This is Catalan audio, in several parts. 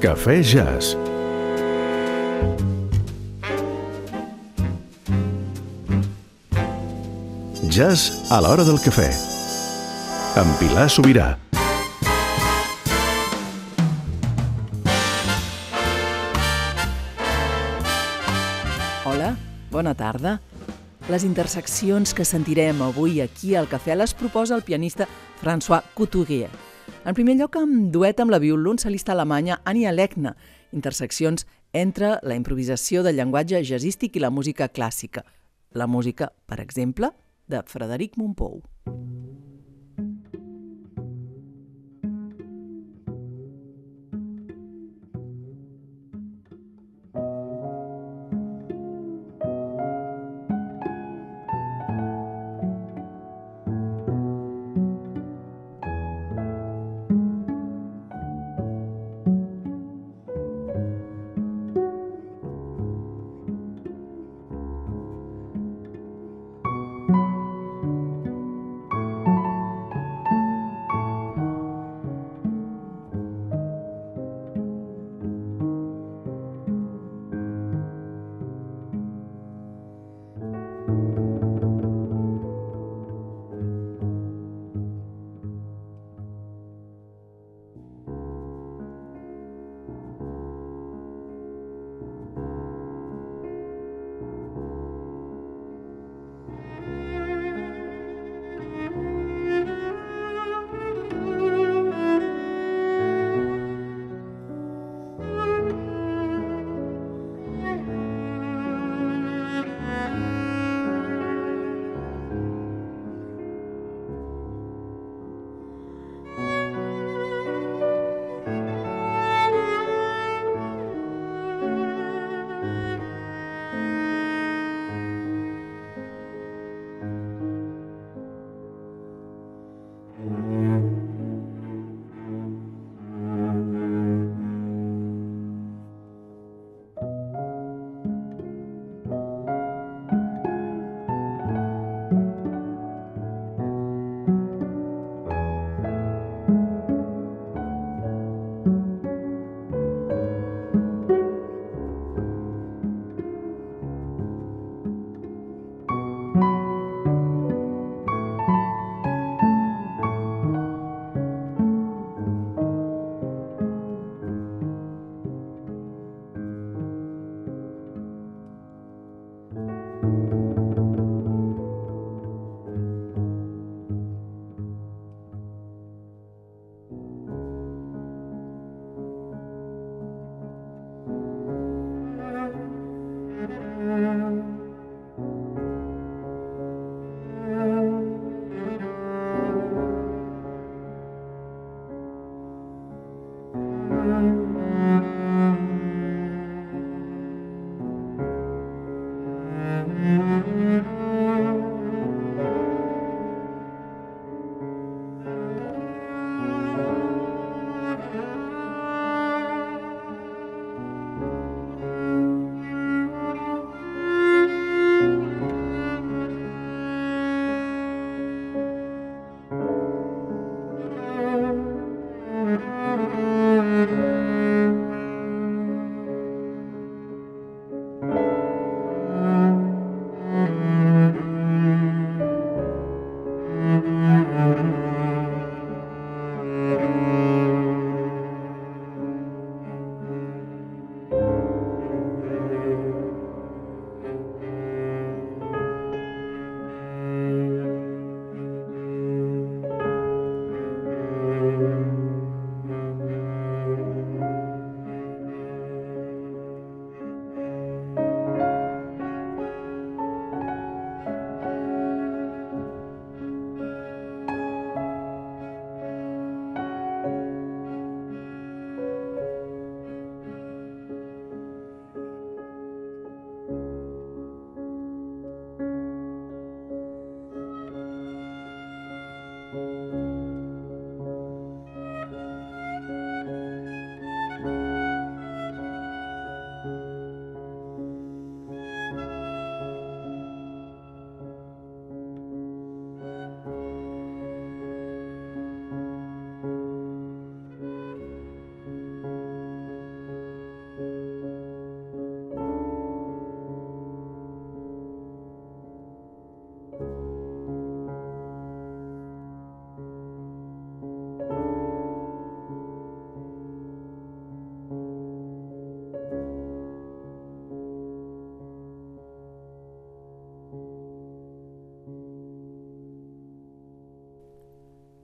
Cafè Jazz. Jazz a l'hora del cafè. Amb Pilar Sobirà. Hola, bona tarda. Les interseccions que sentirem avui aquí al cafè les proposa el pianista François Couturier. En primer lloc, amb duet amb la violoncel·lista alemanya Ania Lechner, interseccions entre la improvisació del llenguatge jazzístic i la música clàssica. La música, per exemple, de Frederic Montpou.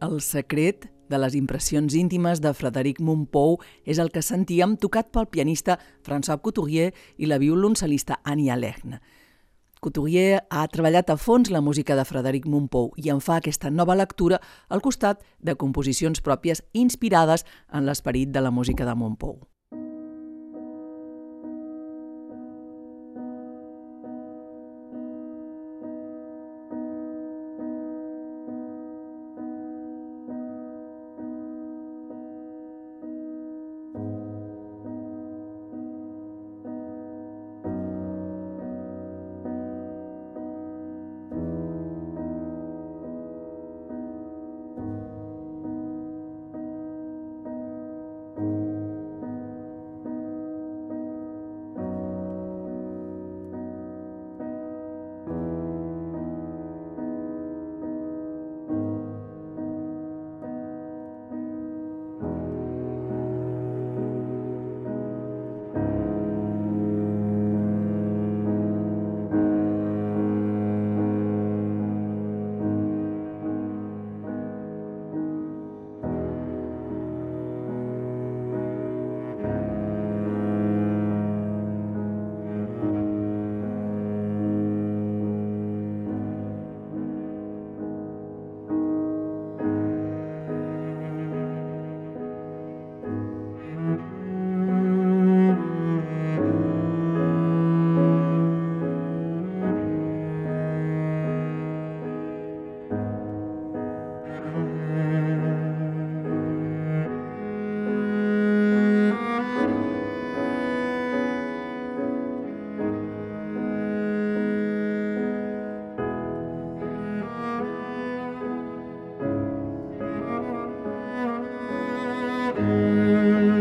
El secret de les impressions íntimes de Frederic Montpou és el que sentíem tocat pel pianista François Couturier i la violoncel·lista Ania Lechne. Couturier ha treballat a fons la música de Frederic Montpou i en fa aquesta nova lectura al costat de composicions pròpies inspirades en l'esperit de la música de Montpou. Música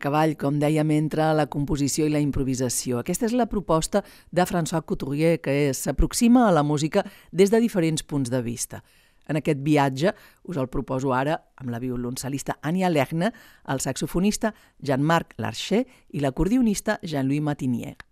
cavall, com dèiem, entre la composició i la improvisació. Aquesta és la proposta de François Couturier, que s'aproxima a la música des de diferents punts de vista. En aquest viatge us el proposo ara amb la violoncel·lista Anya Lerner, el saxofonista Jean-Marc Larcher i l'acordionista Jean-Louis Matinier.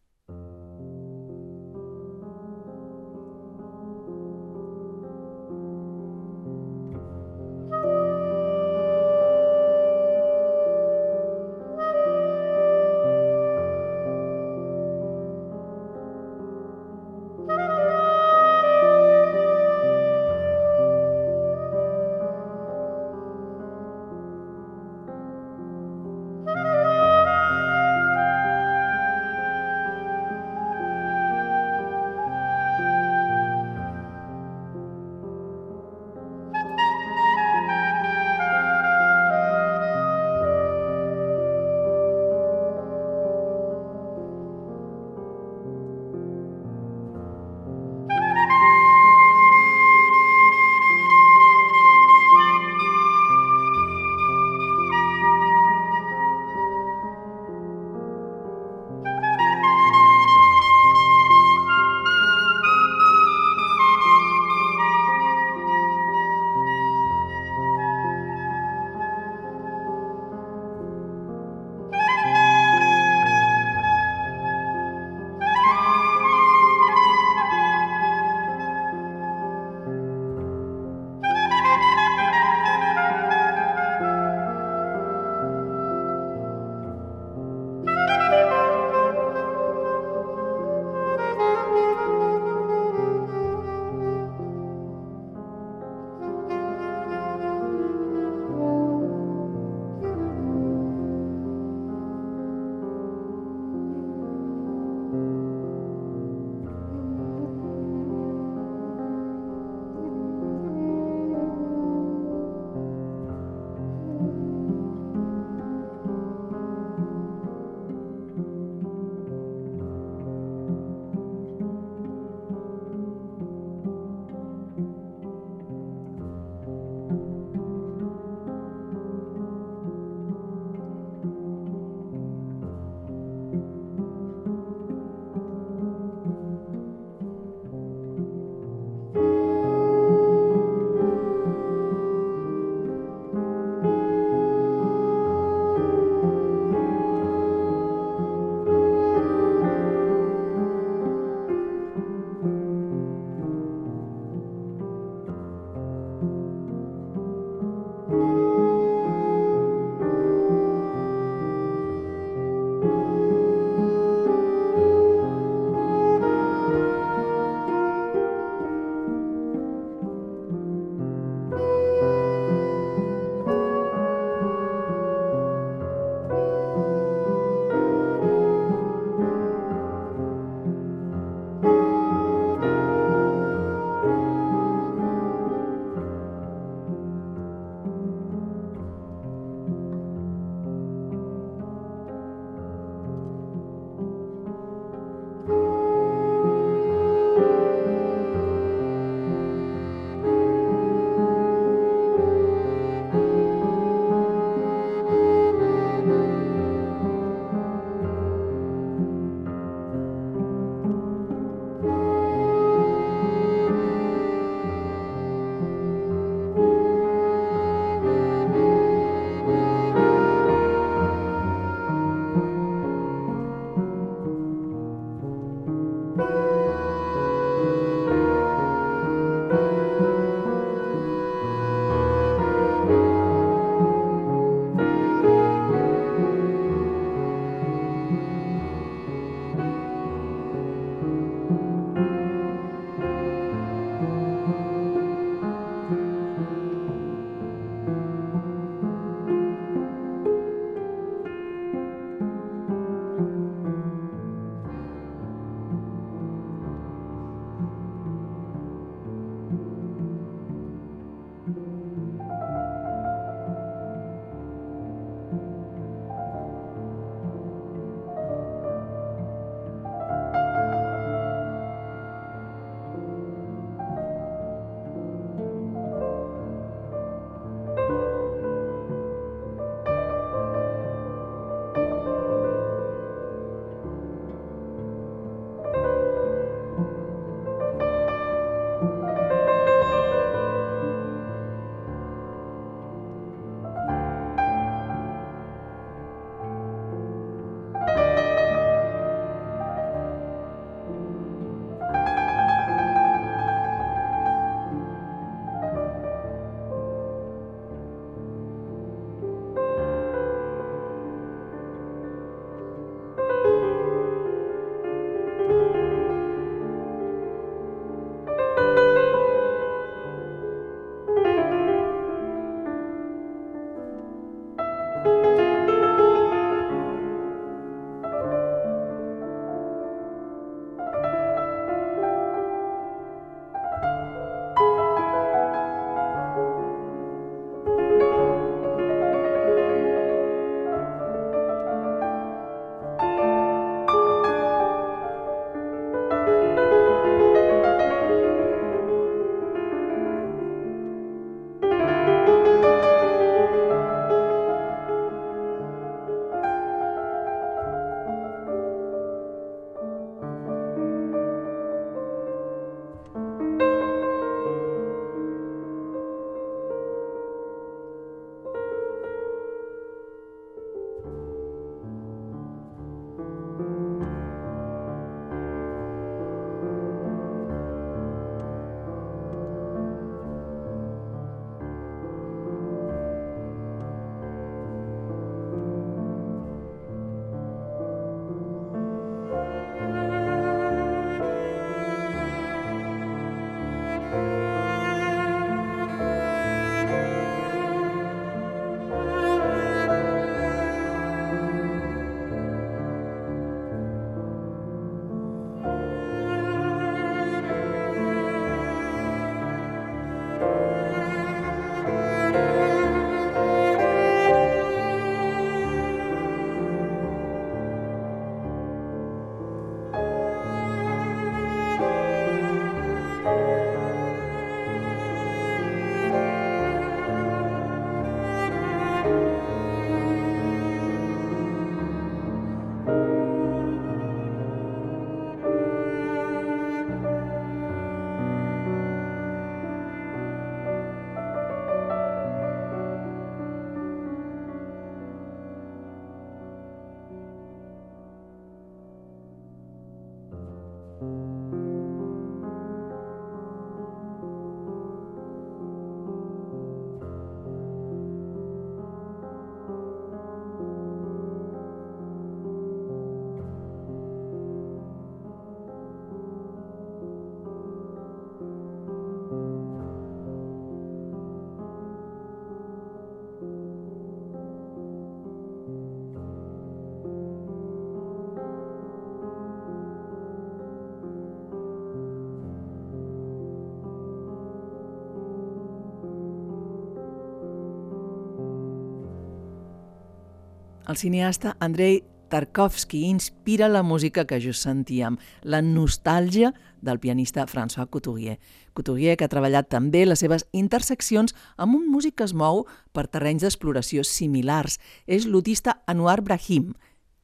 El cineasta Andrei Tarkovsky inspira la música que just sentíem, la nostàlgia del pianista François Couturier. Couturier que ha treballat també les seves interseccions amb un músic que es mou per terrenys d'exploració similars. És l'utista Anwar Brahim,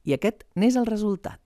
i aquest n'és el resultat.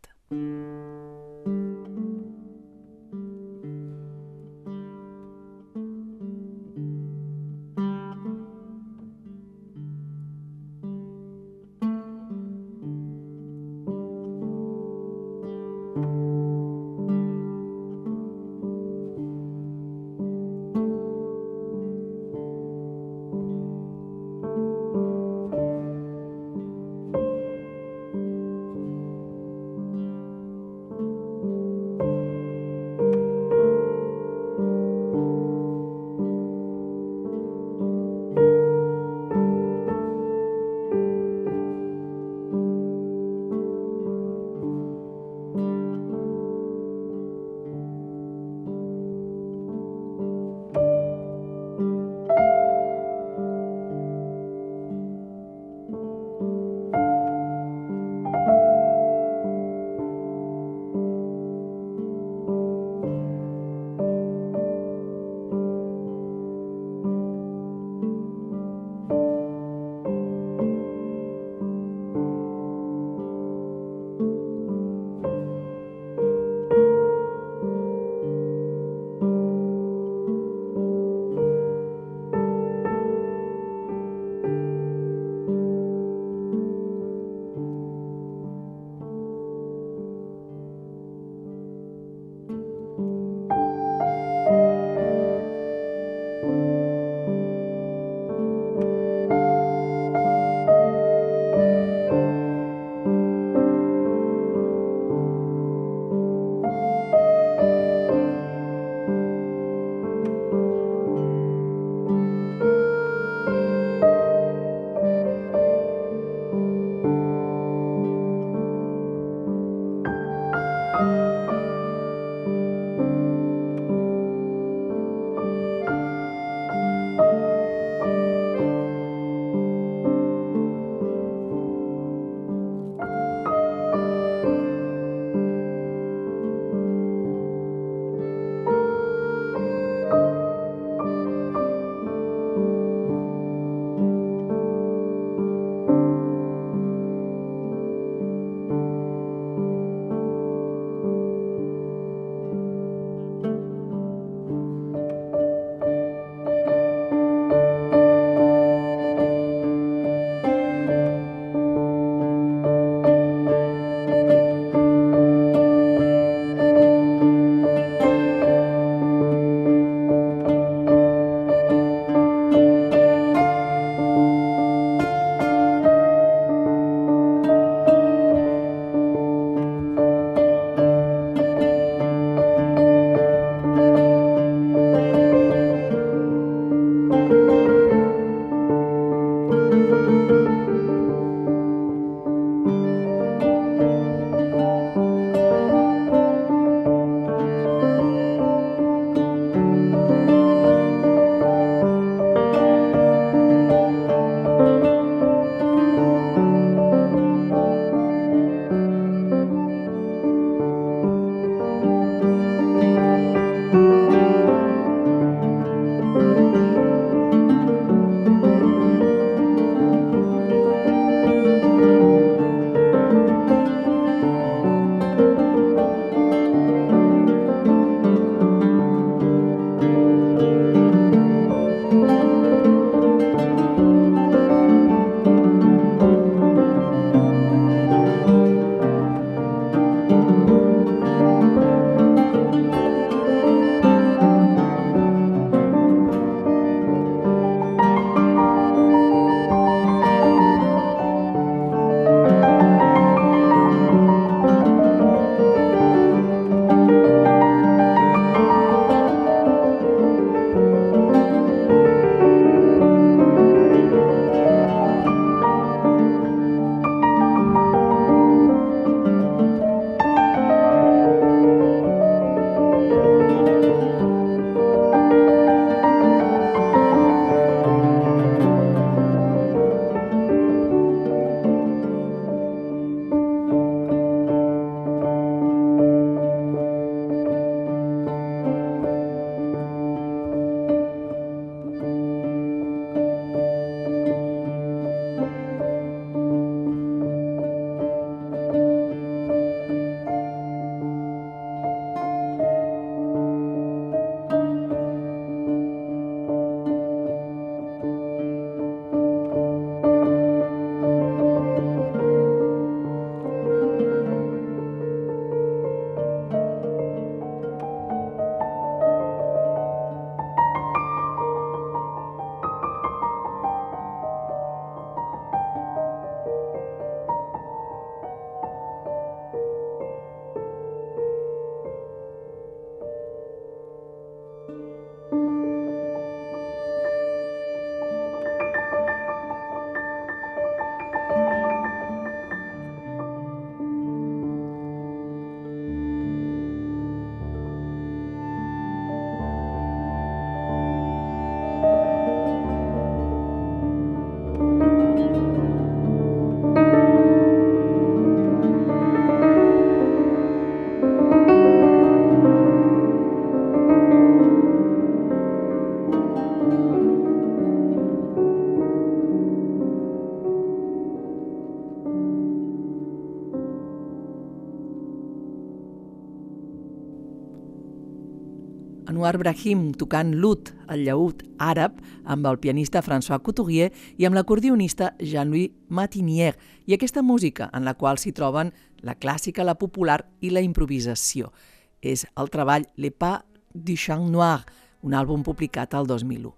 Anwar Brahim tocant l'ut, el llaüt àrab, amb el pianista François Couturier i amb l'acordionista Jean-Louis Matinier, i aquesta música en la qual s'hi troben la clàssica, la popular i la improvisació. És el treball Le Pas du Chant Noir, un àlbum publicat el 2001.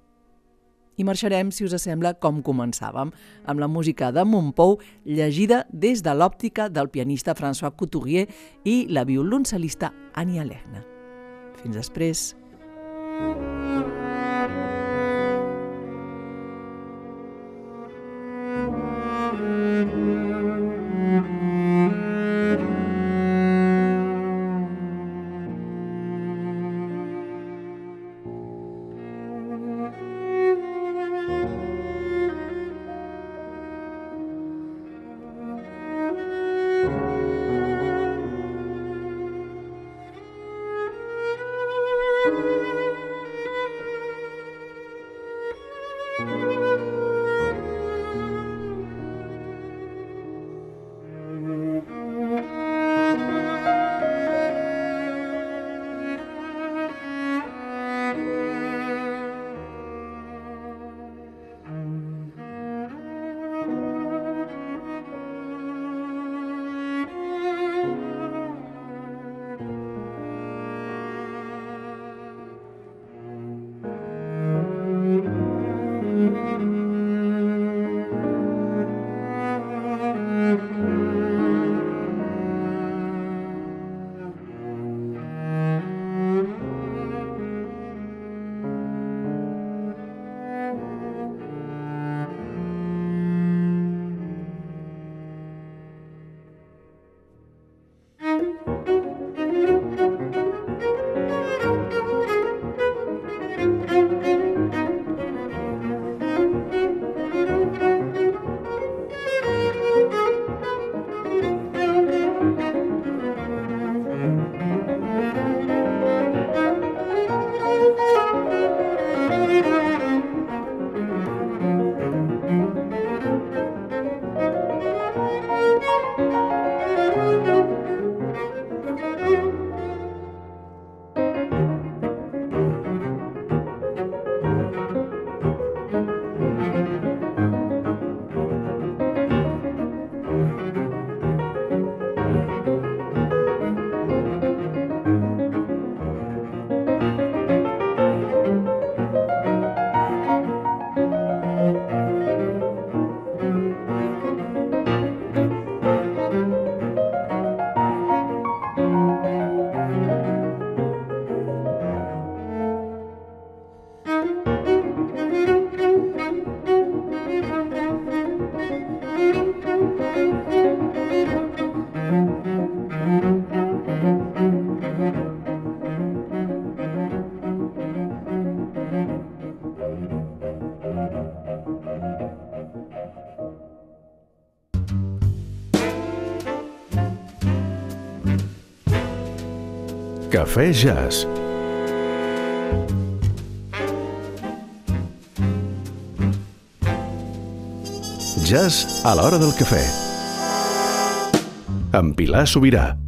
I marxarem, si us sembla, com començàvem, amb la música de Montpou, llegida des de l'òptica del pianista François Couturier i la violoncel·lista Ania Lerna. Fins després. Thank you. Cafè Jazz. Jazz a l'hora del cafè. Amb Pilar Sobirà.